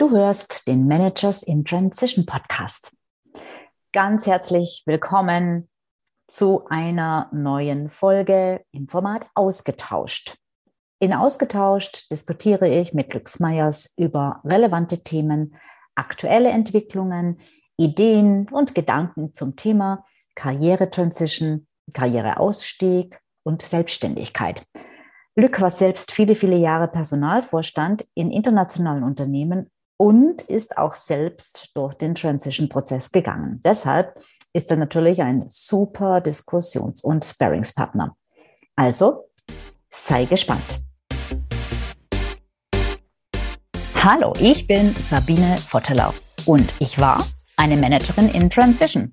Du hörst den Managers in Transition Podcast. Ganz herzlich willkommen zu einer neuen Folge im Format Ausgetauscht. In Ausgetauscht diskutiere ich mit Glücksmeyers über relevante Themen, aktuelle Entwicklungen, Ideen und Gedanken zum Thema Karrieretransition, Karriereausstieg und Selbstständigkeit. Lück war selbst viele, viele Jahre Personalvorstand in internationalen Unternehmen und ist auch selbst durch den Transition-Prozess gegangen. Deshalb ist er natürlich ein super Diskussions- und Sparringspartner. Also sei gespannt. Hallo, ich bin Sabine Vottelau und ich war eine Managerin in Transition.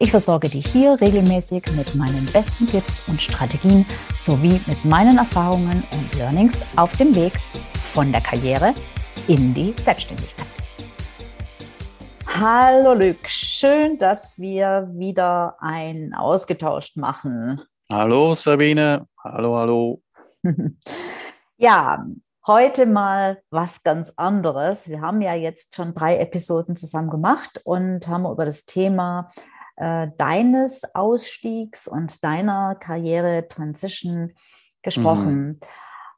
Ich versorge dich hier regelmäßig mit meinen besten Tipps und Strategien sowie mit meinen Erfahrungen und Learnings auf dem Weg von der Karriere in die Selbstständigkeit. Hallo Luc, schön, dass wir wieder ein ausgetauscht machen. Hallo Sabine, hallo, hallo. ja, heute mal was ganz anderes. Wir haben ja jetzt schon drei Episoden zusammen gemacht und haben über das Thema äh, deines Ausstiegs und deiner Karriere-Transition gesprochen. Mhm.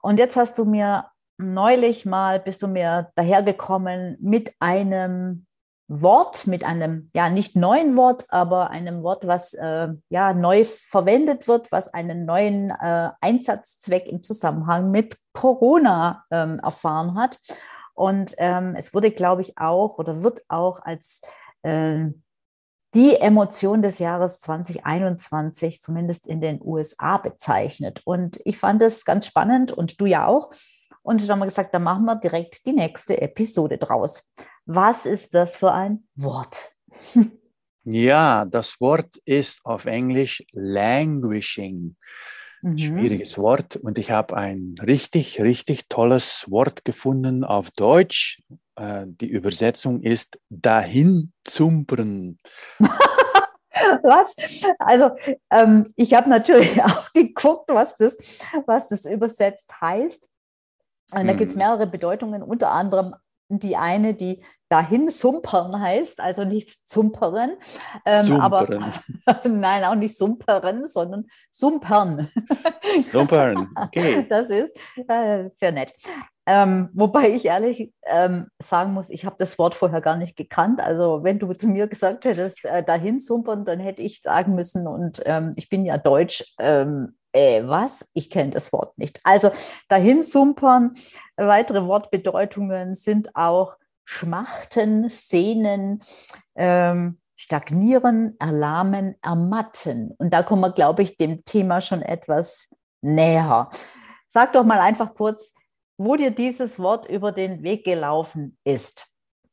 Und jetzt hast du mir neulich mal, bist du mir dahergekommen mit einem Wort, mit einem, ja, nicht neuen Wort, aber einem Wort, was äh, ja neu verwendet wird, was einen neuen äh, Einsatzzweck im Zusammenhang mit Corona ähm, erfahren hat. Und ähm, es wurde, glaube ich, auch oder wird auch als äh, die Emotion des Jahres 2021, zumindest in den USA, bezeichnet. Und ich fand es ganz spannend und du ja auch. Und dann haben wir gesagt, dann machen wir direkt die nächste Episode draus. Was ist das für ein Wort? Ja, das Wort ist auf Englisch languishing. Mhm. Schwieriges Wort. Und ich habe ein richtig, richtig tolles Wort gefunden auf Deutsch. Äh, die Übersetzung ist dahin zumpern. was? Also ähm, ich habe natürlich auch geguckt, was das, was das übersetzt heißt. Und da gibt es hm. mehrere Bedeutungen, unter anderem die eine, die dahin sumpern heißt, also nicht zumperen, ähm, aber nein, auch nicht sumperen, sondern sumpern. Sumpern, okay. Das ist äh, sehr nett. Ähm, wobei ich ehrlich ähm, sagen muss, ich habe das Wort vorher gar nicht gekannt. Also wenn du zu mir gesagt hättest, äh, dahin sumpern, dann hätte ich sagen müssen, und ähm, ich bin ja deutsch, ähm, äh, was? Ich kenne das Wort nicht. Also dahin sumpern, weitere Wortbedeutungen sind auch schmachten, sehnen, ähm, stagnieren, erlahmen, ermatten. Und da kommen wir, glaube ich, dem Thema schon etwas näher. Sag doch mal einfach kurz, wo dir dieses Wort über den Weg gelaufen ist.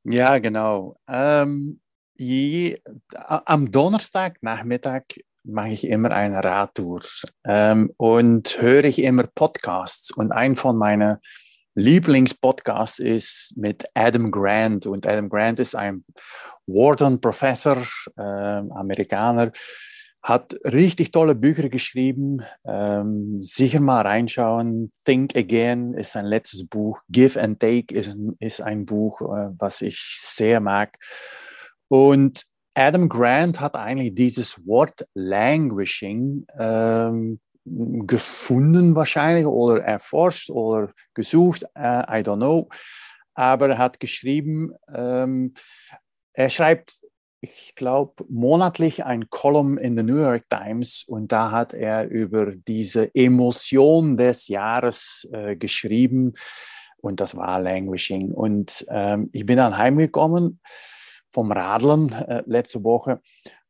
Ja, genau. Ähm, je, am Donnerstagnachmittag mache ich immer eine Radtour ähm, und höre ich immer Podcasts. Und ein von meinen Lieblingspodcasts ist mit Adam Grant. Und Adam Grant ist ein Wharton-Professor, äh, Amerikaner, hat richtig tolle Bücher geschrieben. Ähm, sicher mal reinschauen. Think Again ist sein letztes Buch. Give and Take ist, ist ein Buch, äh, was ich sehr mag. Und Adam Grant hat eigentlich dieses Wort Languishing ähm, gefunden wahrscheinlich oder erforscht oder gesucht, uh, I don't know. Aber er hat geschrieben, ähm, er schreibt ich glaube, monatlich ein Column in der New York Times und da hat er über diese Emotion des Jahres äh, geschrieben und das war Languishing. Und ähm, ich bin dann heimgekommen vom Radeln äh, letzte Woche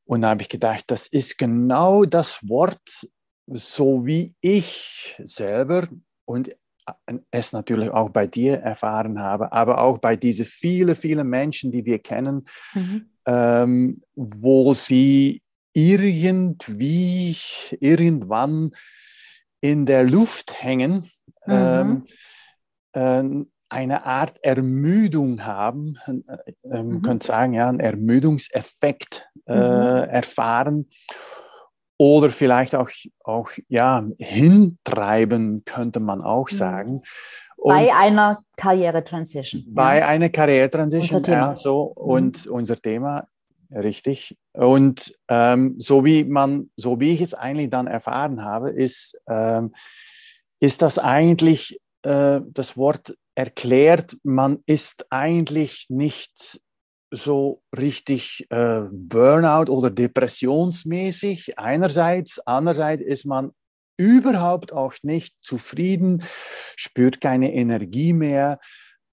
und da habe ich gedacht, das ist genau das Wort, so wie ich selber und äh, es natürlich auch bei dir erfahren habe, aber auch bei diesen vielen, vielen Menschen, die wir kennen, mhm ähm, wo sie irgendwie irgendwann in der Luft hängen, mhm. ähm, äh, eine Art Ermüdung haben, äh, man mhm. könnte sagen, ja, einen Ermüdungseffekt äh, mhm. erfahren oder vielleicht auch, auch ja, hintreiben, könnte man auch mhm. sagen. Und bei einer Karriere-Transition. Bei ja. einer Karriere-Transition, ja, so. Mhm. Und unser Thema Richtig. Und ähm, so wie man, so wie ich es eigentlich dann erfahren habe, ist, ähm, ist das eigentlich äh, das Wort erklärt, man ist eigentlich nicht so richtig äh, Burnout oder depressionsmäßig einerseits, andererseits ist man überhaupt auch nicht zufrieden, spürt keine Energie mehr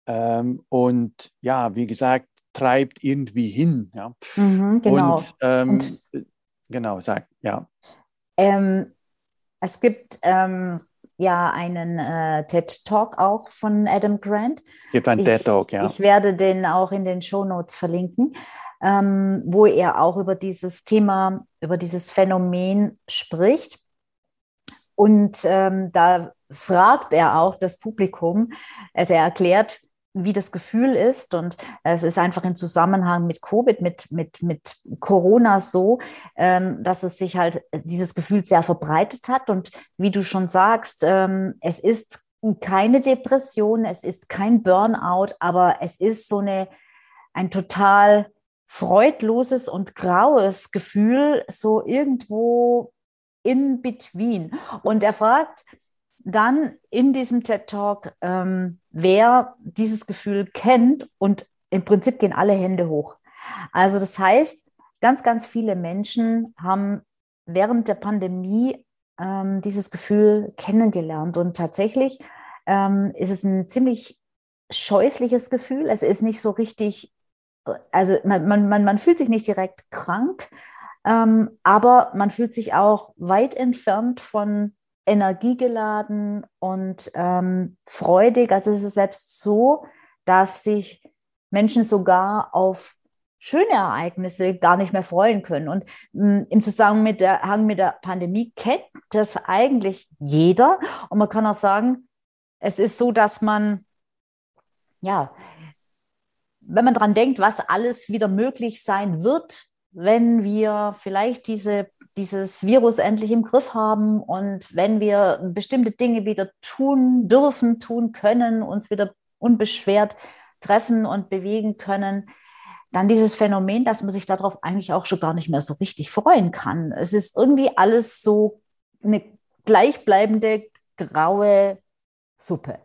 ähm, und ja, wie gesagt, treibt irgendwie hin. Ja. Mhm, genau. Und, ähm, Und, genau, sag, ja. Ähm, es gibt ähm, ja einen äh, TED Talk auch von Adam Grant. Gibt einen TED Talk, ja. Ich werde den auch in den Show Notes verlinken, ähm, wo er auch über dieses Thema, über dieses Phänomen spricht. Und ähm, da fragt er auch das Publikum, also er erklärt, wie das Gefühl ist. Und es ist einfach im Zusammenhang mit Covid, mit, mit, mit Corona so, ähm, dass es sich halt dieses Gefühl sehr verbreitet hat. Und wie du schon sagst, ähm, es ist keine Depression, es ist kein Burnout, aber es ist so eine, ein total freudloses und graues Gefühl, so irgendwo in between. Und er fragt, dann in diesem TED Talk, ähm, wer dieses Gefühl kennt und im Prinzip gehen alle Hände hoch. Also das heißt, ganz, ganz viele Menschen haben während der Pandemie ähm, dieses Gefühl kennengelernt und tatsächlich ähm, ist es ein ziemlich scheußliches Gefühl. Es ist nicht so richtig, also man, man, man fühlt sich nicht direkt krank, ähm, aber man fühlt sich auch weit entfernt von energiegeladen und ähm, freudig. Also es ist selbst so, dass sich Menschen sogar auf schöne Ereignisse gar nicht mehr freuen können. Und mh, mm, im Zusammenhang mit der, mit der Pandemie kennt das eigentlich jeder. Und man kann auch sagen, es ist so, dass man, ja, wenn man daran denkt, was alles wieder möglich sein wird, wenn wir vielleicht diese dieses Virus endlich im Griff haben und wenn wir bestimmte Dinge wieder tun dürfen, tun können, uns wieder unbeschwert treffen und bewegen können, dann dieses Phänomen, dass man sich darauf eigentlich auch schon gar nicht mehr so richtig freuen kann. Es ist irgendwie alles so eine gleichbleibende graue Suppe.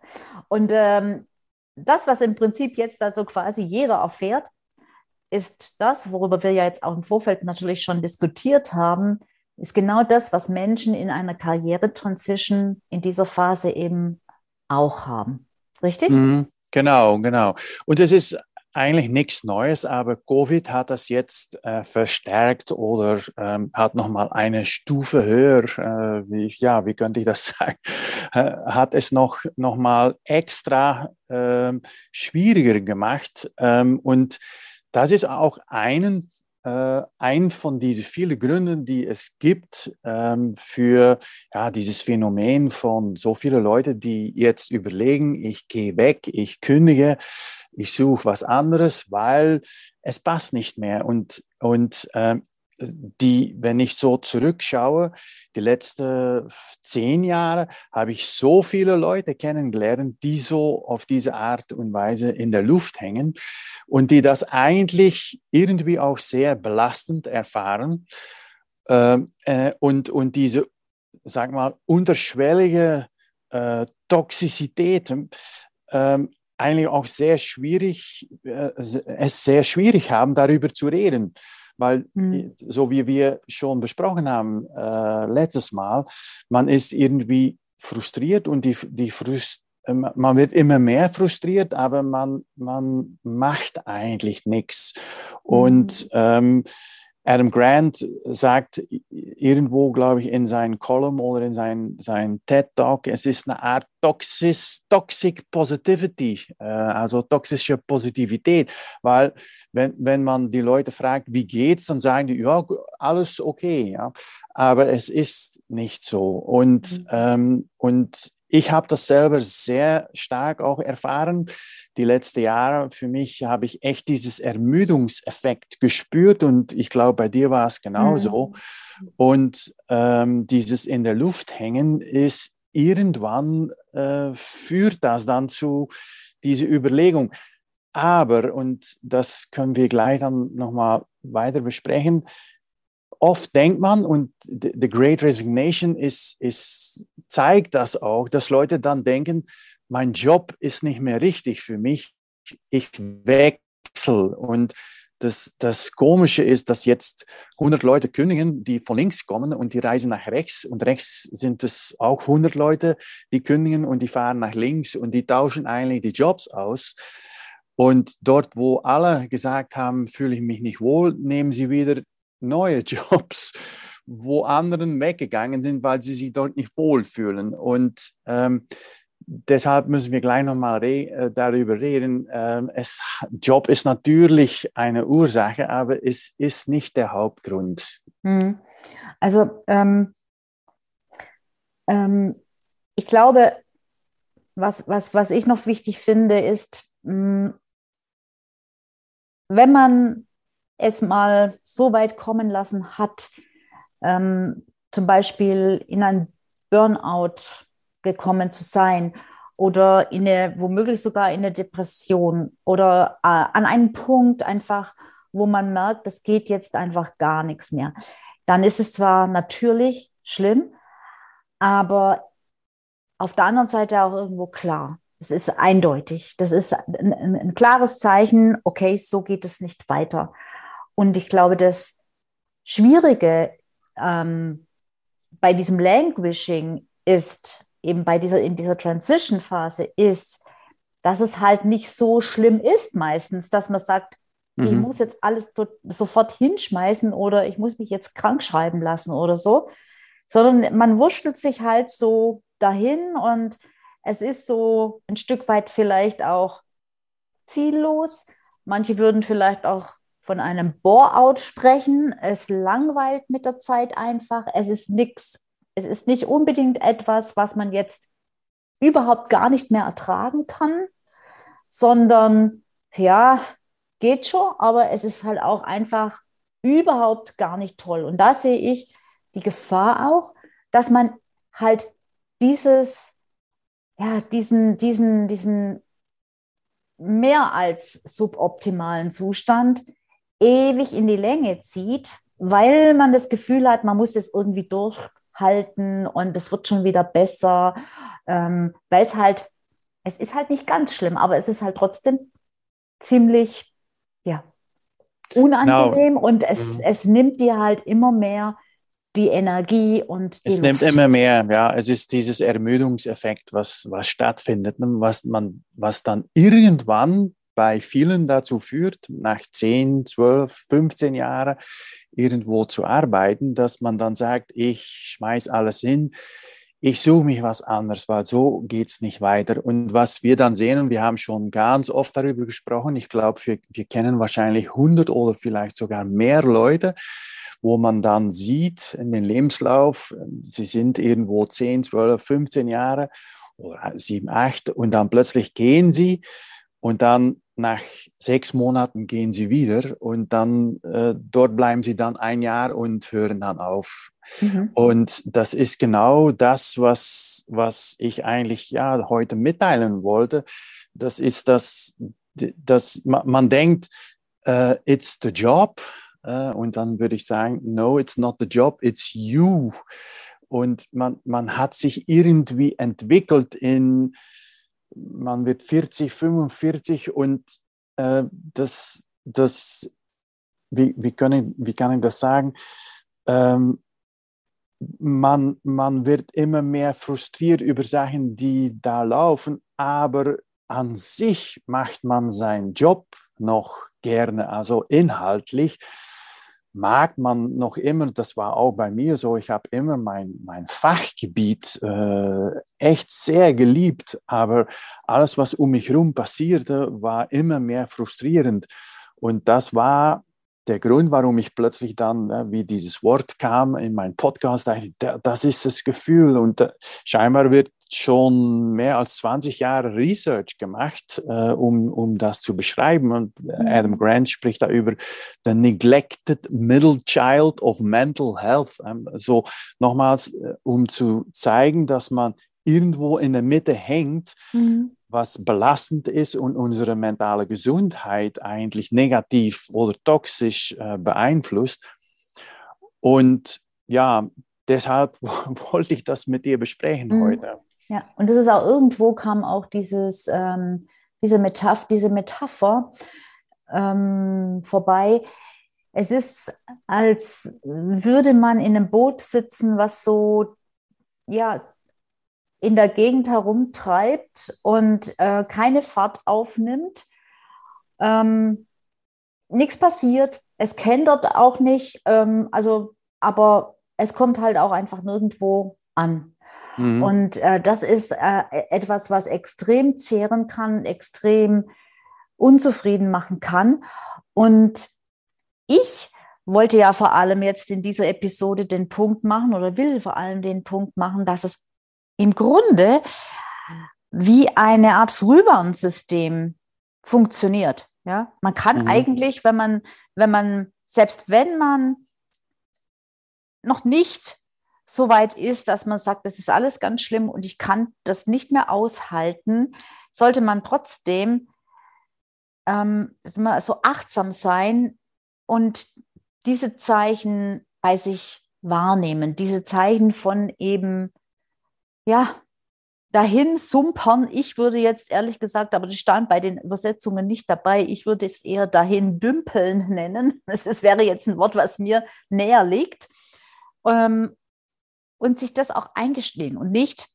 Und ähm, das, was im Prinzip jetzt also quasi jeder erfährt, ist das, worüber wir ja jetzt auch im Vorfeld natürlich schon diskutiert haben, ist genau das, was Menschen in einer Karriere-Transition in dieser Phase eben auch haben. Richtig? Mhm, genau, genau. Und es ist eigentlich nichts Neues, aber Covid hat das jetzt äh, verstärkt oder ähm, hat nochmal eine Stufe höher, äh, wie, ja, wie könnte ich das sagen, äh, hat es noch, noch mal extra ähm, schwieriger gemacht. Ähm, und das ist auch einen, äh, ein von diesen vielen Gründen, die es gibt ähm, für ja, dieses Phänomen von so vielen Leuten, die jetzt überlegen, ich gehe weg, ich kündige, ich suche was anderes, weil es passt nicht mehr. Und, und ähm, die, wenn ich so zurückschaue, die letzten zehn Jahre habe ich so viele Leute kennengelernt, die so auf diese Art und Weise in der Luft hängen und die das eigentlich irgendwie auch sehr belastend erfahren ähm, äh, und, und diese, sag mal, unterschwellige äh, Toxizität äh, eigentlich auch sehr schwierig, äh, es sehr schwierig haben, darüber zu reden. Weil, mhm. so wie wir schon besprochen haben äh, letztes Mal, man ist irgendwie frustriert und die, die Frust, äh, man wird immer mehr frustriert, aber man, man macht eigentlich nichts. Und mhm. ähm, Adam Grant sagt irgendwo, glaube ich, in seinem Column oder in seinem sein TED Talk, es ist eine Art Toxis, Toxic Positivity, äh, also toxische Positivität, weil wenn, wenn man die Leute fragt, wie geht's, dann sagen die, ja, alles okay, ja, aber es ist nicht so und, mhm. ähm, und ich habe das selber sehr stark auch erfahren. Die letzten Jahre für mich habe ich echt dieses Ermüdungseffekt gespürt und ich glaube, bei dir war es genauso. Mhm. Und ähm, dieses in der Luft hängen ist irgendwann äh, führt das dann zu dieser Überlegung. Aber, und das können wir gleich dann nochmal weiter besprechen, oft denkt man, und The Great Resignation ist, ist, zeigt das auch, dass Leute dann denken, mein Job ist nicht mehr richtig für mich, ich wechsle. Und das, das Komische ist, dass jetzt 100 Leute kündigen, die von links kommen und die reisen nach rechts. Und rechts sind es auch 100 Leute, die kündigen und die fahren nach links und die tauschen eigentlich die Jobs aus. Und dort, wo alle gesagt haben, fühle ich mich nicht wohl, nehmen sie wieder neue Jobs, wo anderen weggegangen sind, weil sie sich dort nicht wohlfühlen. Und ähm, deshalb müssen wir gleich nochmal re äh, darüber reden. Ähm, es, Job ist natürlich eine Ursache, aber es ist nicht der Hauptgrund. Hm. Also ähm, ähm, ich glaube, was, was, was ich noch wichtig finde, ist, mh, hm, wenn man es mal so weit kommen lassen hat, ähm, zum Beispiel in ein Burnout gekommen zu sein oder in eine, womöglich sogar in eine Depression oder äh, an einen Punkt einfach, wo man merkt, das geht jetzt einfach gar nichts mehr. Dann ist es zwar natürlich schlimm, aber auf der anderen Seite auch irgendwo klar. Es ist eindeutig. Das ist ein, ein, klares Zeichen, okay, so geht es nicht weiter. Und ich glaube, das Schwierige ähm, bei diesem Languishing ist, eben bei dieser, in dieser Transition-Phase ist, dass es halt nicht so schlimm ist meistens, dass man sagt, mhm. ich muss jetzt alles sofort hinschmeißen oder ich muss mich jetzt krank schreiben lassen oder so, sondern man wurschtelt sich halt so dahin und es ist so ein Stück weit vielleicht auch ziellos. Manche würden vielleicht auch von einem Bore-out sprechen. Es langweilt mit der Zeit einfach. Es ist nichts, es ist nicht unbedingt etwas, was man jetzt überhaupt gar nicht mehr ertragen kann, sondern ja, geht schon, aber es ist halt auch einfach überhaupt gar nicht toll. Und da sehe ich die Gefahr auch, dass man halt dieses, ja, diesen, diesen, diesen mehr als suboptimalen Zustand ewig in die Länge zieht, weil man das Gefühl hat, man muss es irgendwie durchhalten und es wird schon wieder besser, ähm, weil es halt, es ist halt nicht ganz schlimm, aber es ist halt trotzdem ziemlich, ja, unangenehm no. und es, mhm. es nimmt dir halt immer mehr die Energie und die Es Luft. nimmt immer mehr, ja. Es ist dieses Ermüdungseffekt, was, was stattfindet, ne, was man, was dann irgendwann bei vielen dazu führt, nach 10, 12, 15 Jahren irgendwo zu arbeiten, dass man dann sagt, ich schmeiß alles hin, ich suche mich was anderes, weil so geht es nicht weiter. Und was wir dann sehen, und wir haben schon ganz oft darüber gesprochen, ich glaube, wir, wir kennen wahrscheinlich 100 oder vielleicht sogar mehr Leute, wo man dann sieht in den Lebenslauf, sie sind irgendwo 10, 12, 15 Jahre oder 7, 8 und dann plötzlich gehen sie und dann nach sechs Monaten gehen sie wieder und dann äh, dort bleiben sie dann ein Jahr und hören dann auf. Mhm. Und das ist genau das, was, was ich eigentlich ja heute mitteilen wollte. Das ist das, dass man, man denkt, uh, it's the job. Uh, und dann würde ich sagen, no, it's not the job, it's you. Und man, man hat sich irgendwie entwickelt in, man wird 40, 45 und äh, das, das wie, wie, können, wie kann ich das sagen? Ähm, man, man wird immer mehr frustriert über Sachen, die da laufen, aber an sich macht man seinen Job noch gerne, also inhaltlich mag man noch immer, das war auch bei mir so, ich habe immer mein, mein Fachgebiet äh, echt sehr geliebt, aber alles, was um mich herum passierte, war immer mehr frustrierend. Und das war der Grund, warum ich plötzlich dann, ne, wie dieses Wort kam in meinen Podcast, dachte, das ist das Gefühl. Und äh, scheinbar wird schon mehr als 20 Jahre Research gemacht, äh, um, um das zu beschreiben. Und äh, mhm. Adam Grant spricht da über the neglected middle child of mental health. Ähm, so nochmals, äh, um zu zeigen, dass man irgendwo in der Mitte hängt, mhm. was belastend ist und unsere mentale Gesundheit eigentlich negativ oder toxisch äh, beeinflusst. Und ja, deshalb wollte ich das mit dir besprechen mhm. heute. Ja, und das ist auch irgendwo kam auch dieses, ähm, diese, Metaph diese Metapher ähm, vorbei. Es ist, als würde man in einem Boot sitzen, was so ja, in der Gegend herumtreibt und äh, keine Fahrt aufnimmt. Ähm, Nichts passiert, es kendert auch nicht, ähm, also, aber es kommt halt auch einfach nirgendwo an. Mhm. Und äh, das ist äh, etwas, was extrem zehren kann, extrem unzufrieden machen kann. Und ich wollte ja vor allem jetzt in dieser Episode den Punkt machen oder will vor allem den Punkt machen, dass es im Grunde wie eine Art Frühwarnsystem funktioniert. Ja, man kann mhm. eigentlich, wenn man, wenn man, selbst wenn man noch nicht so weit ist, dass man sagt, das ist alles ganz schlimm und ich kann das nicht mehr aushalten, sollte man trotzdem ähm, so achtsam sein und diese Zeichen bei sich wahrnehmen, diese Zeichen von eben ja, dahin sumpern. Ich würde jetzt ehrlich gesagt, aber das stand bei den Übersetzungen nicht dabei, ich würde es eher dahin dümpeln nennen. Das wäre jetzt ein Wort, was mir näher liegt. Ähm, und sich das auch eingestehen und nicht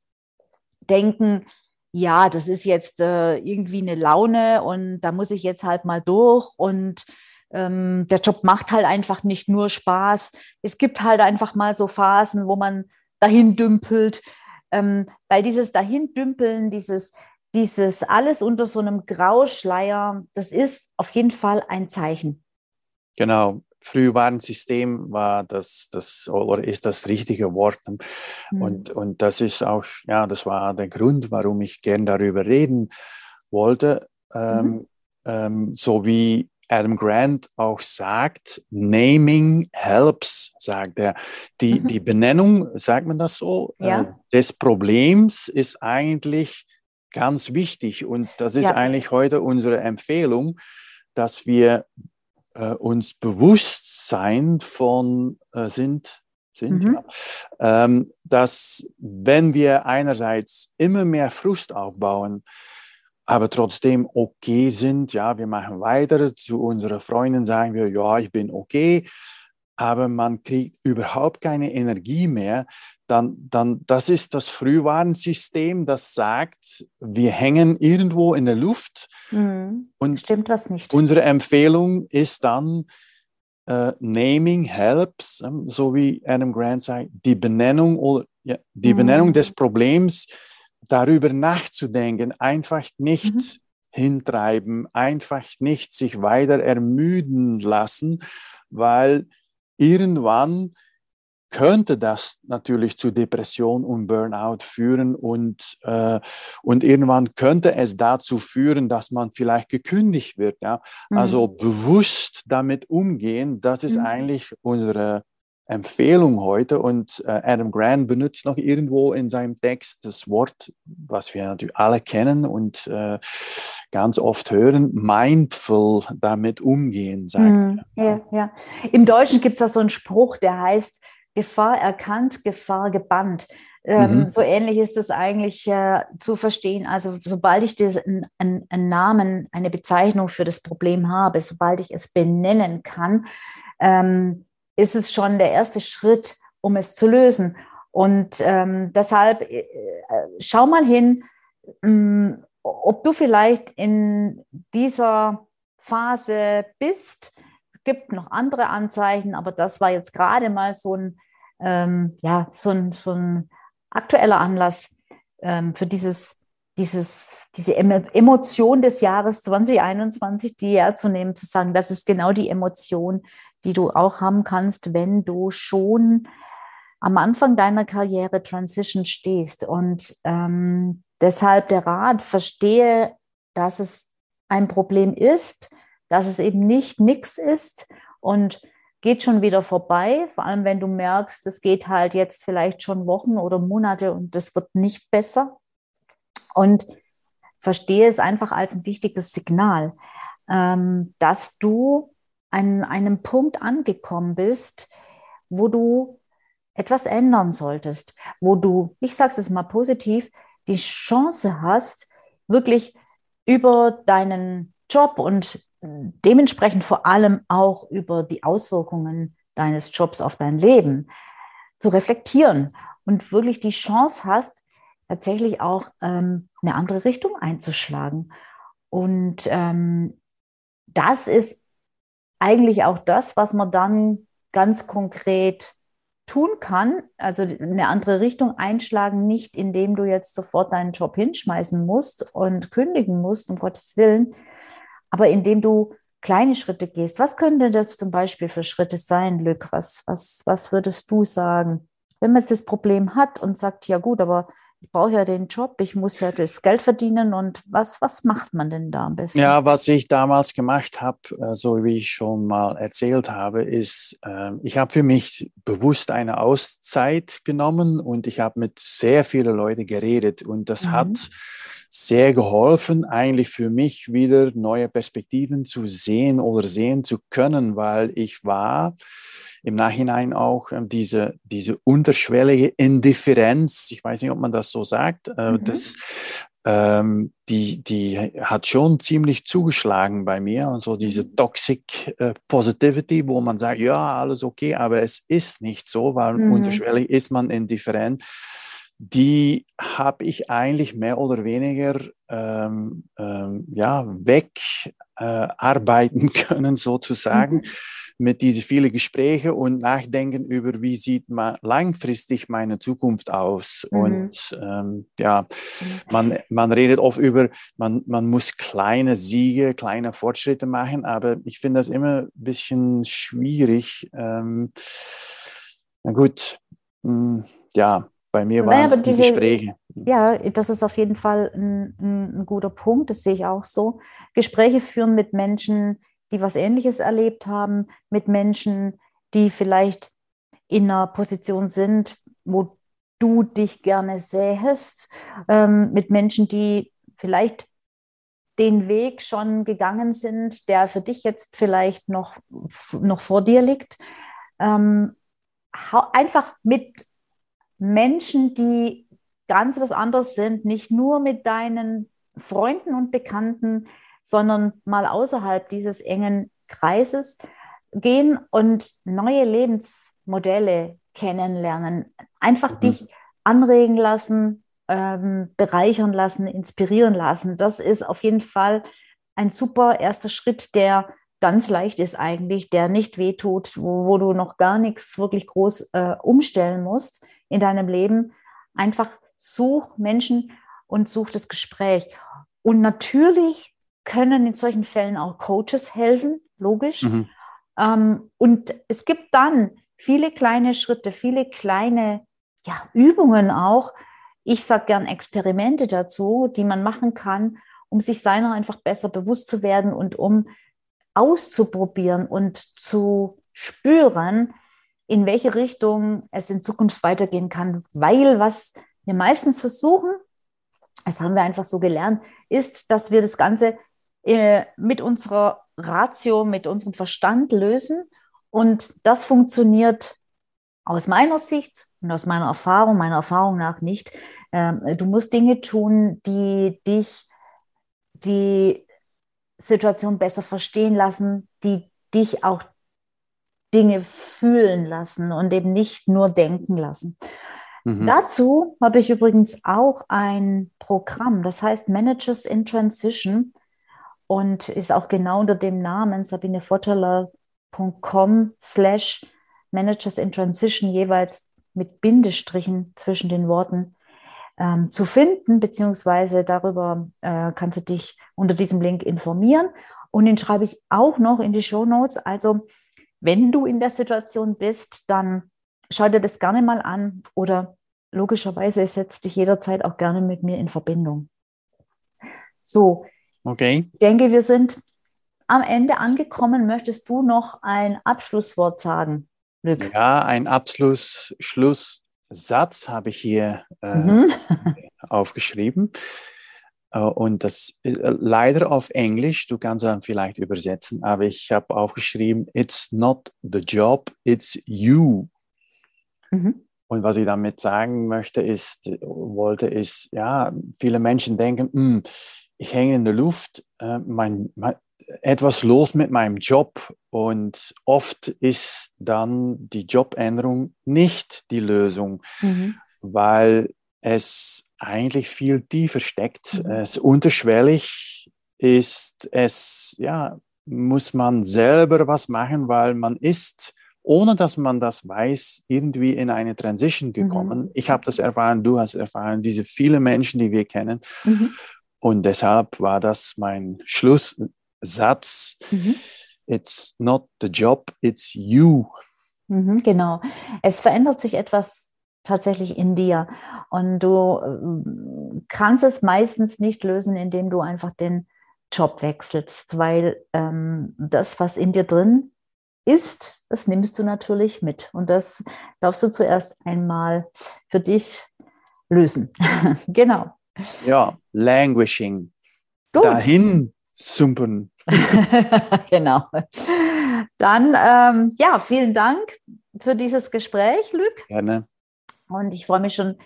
denken, ja, das ist jetzt äh, irgendwie eine Laune und da muss ich jetzt halt mal durch und ähm, der Job macht halt einfach nicht nur Spaß. Es gibt halt einfach mal so Phasen, wo man dahin dümpelt ähm, weil dieses Dahindümpeln, dieses, dieses alles unter so einem Grauschleier, das ist auf jeden Fall ein Zeichen. Genau. Frühwarnsystem war das, das oder ist das richtige Wort. Mhm. Und, und das ist auch, ja, das war der Grund, warum ich gern darüber reden wollte. Ähm, mhm. ähm, so wie Adam Grant auch sagt, Naming helps, sagt er. Die, mhm. die Benennung, sagt man das so, ja. äh, des Problems ist eigentlich ganz wichtig. Und das ist ja. eigentlich heute unsere Empfehlung, dass wir äh, uns bewusst sein von äh, sind, sind mhm. ja, ähm, dass wenn wir einerseits immer mehr Frust aufbauen, aber trotzdem okay sind. Ja, wir machen weiter. Zu unseren Freunden sagen wir, ja, ich bin okay. Aber man kriegt überhaupt keine Energie mehr. Dann, dann, das ist das Frühwarnsystem, das sagt, wir hängen irgendwo in der Luft. Mhm. Und Stimmt was nicht. Unsere Empfehlung ist dann, Uh, naming helps, um, so wie Adam Grant sagt, die Benennung oder ja, die mhm. Benennung des Problems darüber nachzudenken, einfach nicht mhm. hintreiben, einfach nicht sich weiter ermüden lassen, weil irgendwann könnte das natürlich zu Depression und Burnout führen und, äh, und irgendwann könnte es dazu führen, dass man vielleicht gekündigt wird. Ja? Mhm. Also bewusst damit umgehen, das ist mhm. eigentlich unsere Empfehlung heute und äh, Adam Grant benutzt noch irgendwo in seinem Text das Wort, was wir natürlich alle kennen und äh, ganz oft hören, mindful damit umgehen, sagt mm, er. Ja, ja. Im Deutschen gibt es da so einen Spruch, der heißt Gefahr erkannt, Gefahr gebannt. Ähm, mhm. So ähnlich ist es eigentlich äh, zu verstehen. Also sobald ich einen ein Namen, eine Bezeichnung für das Problem habe, sobald ich es benennen kann, ähm, ist es schon der erste Schritt, um es zu lösen. Und ähm, deshalb äh, schau mal hin, ähm, ob du vielleicht in dieser Phase bist. gibt noch andere Anzeichen, aber das war jetzt gerade mal so ein, ähm, ja, so ein, so ein aktueller Anlass ähm, für dieses, dieses, diese Emotion des Jahres 2021, die herzunehmen, zu sagen, das ist genau die Emotion, die du auch haben kannst, wenn du schon am Anfang deiner Karriere Transition stehst. Und ähm, deshalb der Rat, verstehe, dass es ein Problem ist, dass es eben nicht nichts ist und geht schon wieder vorbei, vor allem wenn du merkst, es geht halt jetzt vielleicht schon Wochen oder Monate und es wird nicht besser. Und verstehe es einfach als ein wichtiges Signal, ähm, dass du an einem Punkt angekommen bist, wo du etwas ändern solltest, wo du, ich sage es mal positiv, die Chance hast, wirklich über deinen Job und dementsprechend vor allem auch über die Auswirkungen deines Jobs auf dein Leben zu reflektieren und wirklich die Chance hast, tatsächlich auch ähm, eine andere Richtung einzuschlagen. Und ähm, das ist eigentlich auch das, was man dann ganz konkret tun kann, also eine andere Richtung einschlagen, nicht indem du jetzt sofort deinen Job hinschmeißen musst und kündigen musst, um Gottes Willen, aber indem du kleine Schritte gehst. Was könnte das zum Beispiel für Schritte sein, Lück? Was, was, was würdest du sagen? Wenn man jetzt das Problem hat und sagt, ja gut, aber ich brauche ja den Job, ich muss ja das Geld verdienen und was, was macht man denn da am besten? Ja, was ich damals gemacht habe, äh, so wie ich schon mal erzählt habe, ist, ähm, ich habe für mich bewusst eine Auszeit genommen und ich habe mit sehr vielen Leuten geredet und das mhm. hat sehr geholfen, eigentlich für mich wieder neue Perspektiven zu sehen oder sehen zu können, weil ich war im Nachhinein auch äh, diese, diese unterschwellige Indifferenz, ich weiß nicht, ob man das so sagt, äh, mhm. das, ähm, die, die hat schon ziemlich zugeschlagen bei mir. Also diese mhm. Toxic äh, Positivity, wo man sagt, ja, alles okay, aber es ist nicht so, weil mhm. unterschwellig ist man indifferent die habe ich eigentlich mehr oder weniger ähm, ähm, ja, wegarbeiten äh, können, sozusagen. Mhm mit diesen vielen Gesprächen und Nachdenken über, wie sieht man langfristig meine Zukunft aus. Mhm. Und ähm, ja, man, man redet oft über, man, man muss kleine Siege, kleine Fortschritte machen, aber ich finde das immer ein bisschen schwierig. Ähm, na gut, mh, hm, ja, bei mir waren naja, diese, Gespräche. Ja, das ist auf jeden Fall ein, ein, ein, guter Punkt, das sehe ich auch so. Gespräche führen mit Menschen, die was Ähnliches erlebt haben, mit Menschen, die vielleicht in einer Position sind, wo du dich gerne sähest, ähm, mit Menschen, die vielleicht den Weg schon gegangen sind, der für dich jetzt vielleicht noch, noch vor dir liegt. Ähm, einfach mit Menschen, die ganz was anderes sind, nicht nur mit deinen Freunden und Bekannten, sondern mal außerhalb dieses engen Kreises gehen und neue Lebensmodelle kennenlernen. Einfach mhm. dich anregen lassen, ähm, bereichern lassen, inspirieren lassen. Das ist auf jeden Fall ein super erster Schritt, der ganz leicht ist eigentlich, der nicht wehtut, wo, wo du noch gar nichts wirklich groß äh, umstellen musst in deinem Leben. Einfach such Menschen und such das Gespräch. Und natürlich können in solchen Fällen auch Coaches helfen, logisch. Mhm. Ähm, und es gibt dann viele kleine Schritte, viele kleine ja, Übungen auch. Ich sage gern Experimente dazu, die man machen kann, um sich seiner einfach besser bewusst zu werden und um auszuprobieren und zu spüren, in welche Richtung es in Zukunft weitergehen kann. Weil was wir meistens versuchen, das haben wir einfach so gelernt, ist, dass wir das Ganze äh, mit unserer Ratio, mit unserem Verstand lösen. Und das funktioniert aus meiner Sicht und aus meiner Erfahrung, meiner Erfahrung nach nicht. Ähm, du musst Dinge tun, die dich die Situation besser verstehen lassen, die dich auch Dinge fühlen lassen und eben nicht nur denken lassen. Mhm. Dazu habe ich übrigens auch ein Programm, das heißt Managers in Transition und ist auch genau unter dem Namen Sabine Votteler www.com slash Managers in Transition jeweils mit Bindestrichen zwischen den Worten ähm, zu finden, beziehungsweise darüber äh, kannst du dich unter diesem Link informieren. Und den schreibe ich auch noch in die Show Notes. Also, wenn du in der Situation bist, dann schau dir das gerne mal an oder logischerweise setzt dich jederzeit auch gerne mit mir in Verbindung. So, okay. Ich denke, wir sind am Ende angekommen. Möchtest du noch ein Abschlusswort sagen, Luc? Ja, ein Abschluss, Schlusssatz habe ich hier äh, mhm. aufgeschrieben. Äh, und das äh, leider auf Englisch, du kannst dann vielleicht übersetzen, aber ich habe aufgeschrieben, it's not the job, it's you. Mhm. Und was ich damit sagen möchte, ist, wollte, ist, ja, viele Menschen denken, hm, ich hänge in der Luft, äh, mein, mein, etwas los mit meinem Job und oft ist dann die Jobänderung nicht die Lösung, mhm. weil es eigentlich viel tiefer steckt. Mhm. Es unterschwellig ist, es, ja, muss man selber was machen, weil man ist, ohne dass man das weiß, irgendwie in eine Transition gekommen. Mhm. Ich habe das erfahren, du hast erfahren, diese viele Menschen, die wir kennen. Mhm. Und deshalb war das mein Schlusssatz. Mhm. It's not the job, it's you. Mhm, genau. Es verändert sich etwas tatsächlich in dir. Und du äh, kannst es meistens nicht lösen, indem du einfach den Job wechselst, weil ähm, das, was in dir drin ist, das nimmst du natürlich mit. Und das darfst du zuerst einmal für dich lösen. genau. Ja, languishing. Gut. Dahin sumpen. genau. Dann, ähm, ja, vielen Dank für dieses Gespräch, Luc. Gerne. Und ich freue mich schon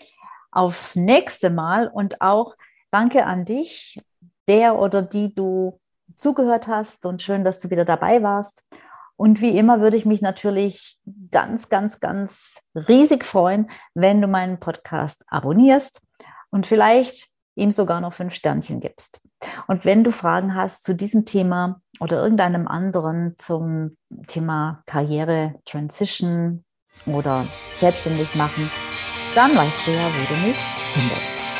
aufs nächste Mal und auch danke an dich, der oder die du zugehört hast und schön, dass du wieder dabei warst. Und wie immer würde ich mich natürlich ganz, ganz, ganz riesig freuen, wenn du meinen Podcast abonnierst und vielleicht ihm sogar noch fünf Sternchen gibst. Und wenn du Fragen hast zu diesem Thema oder irgendeinem anderen zum Thema Karriere, Transition oder selbstständig machen, dann weißt du ja, wo du mich findest.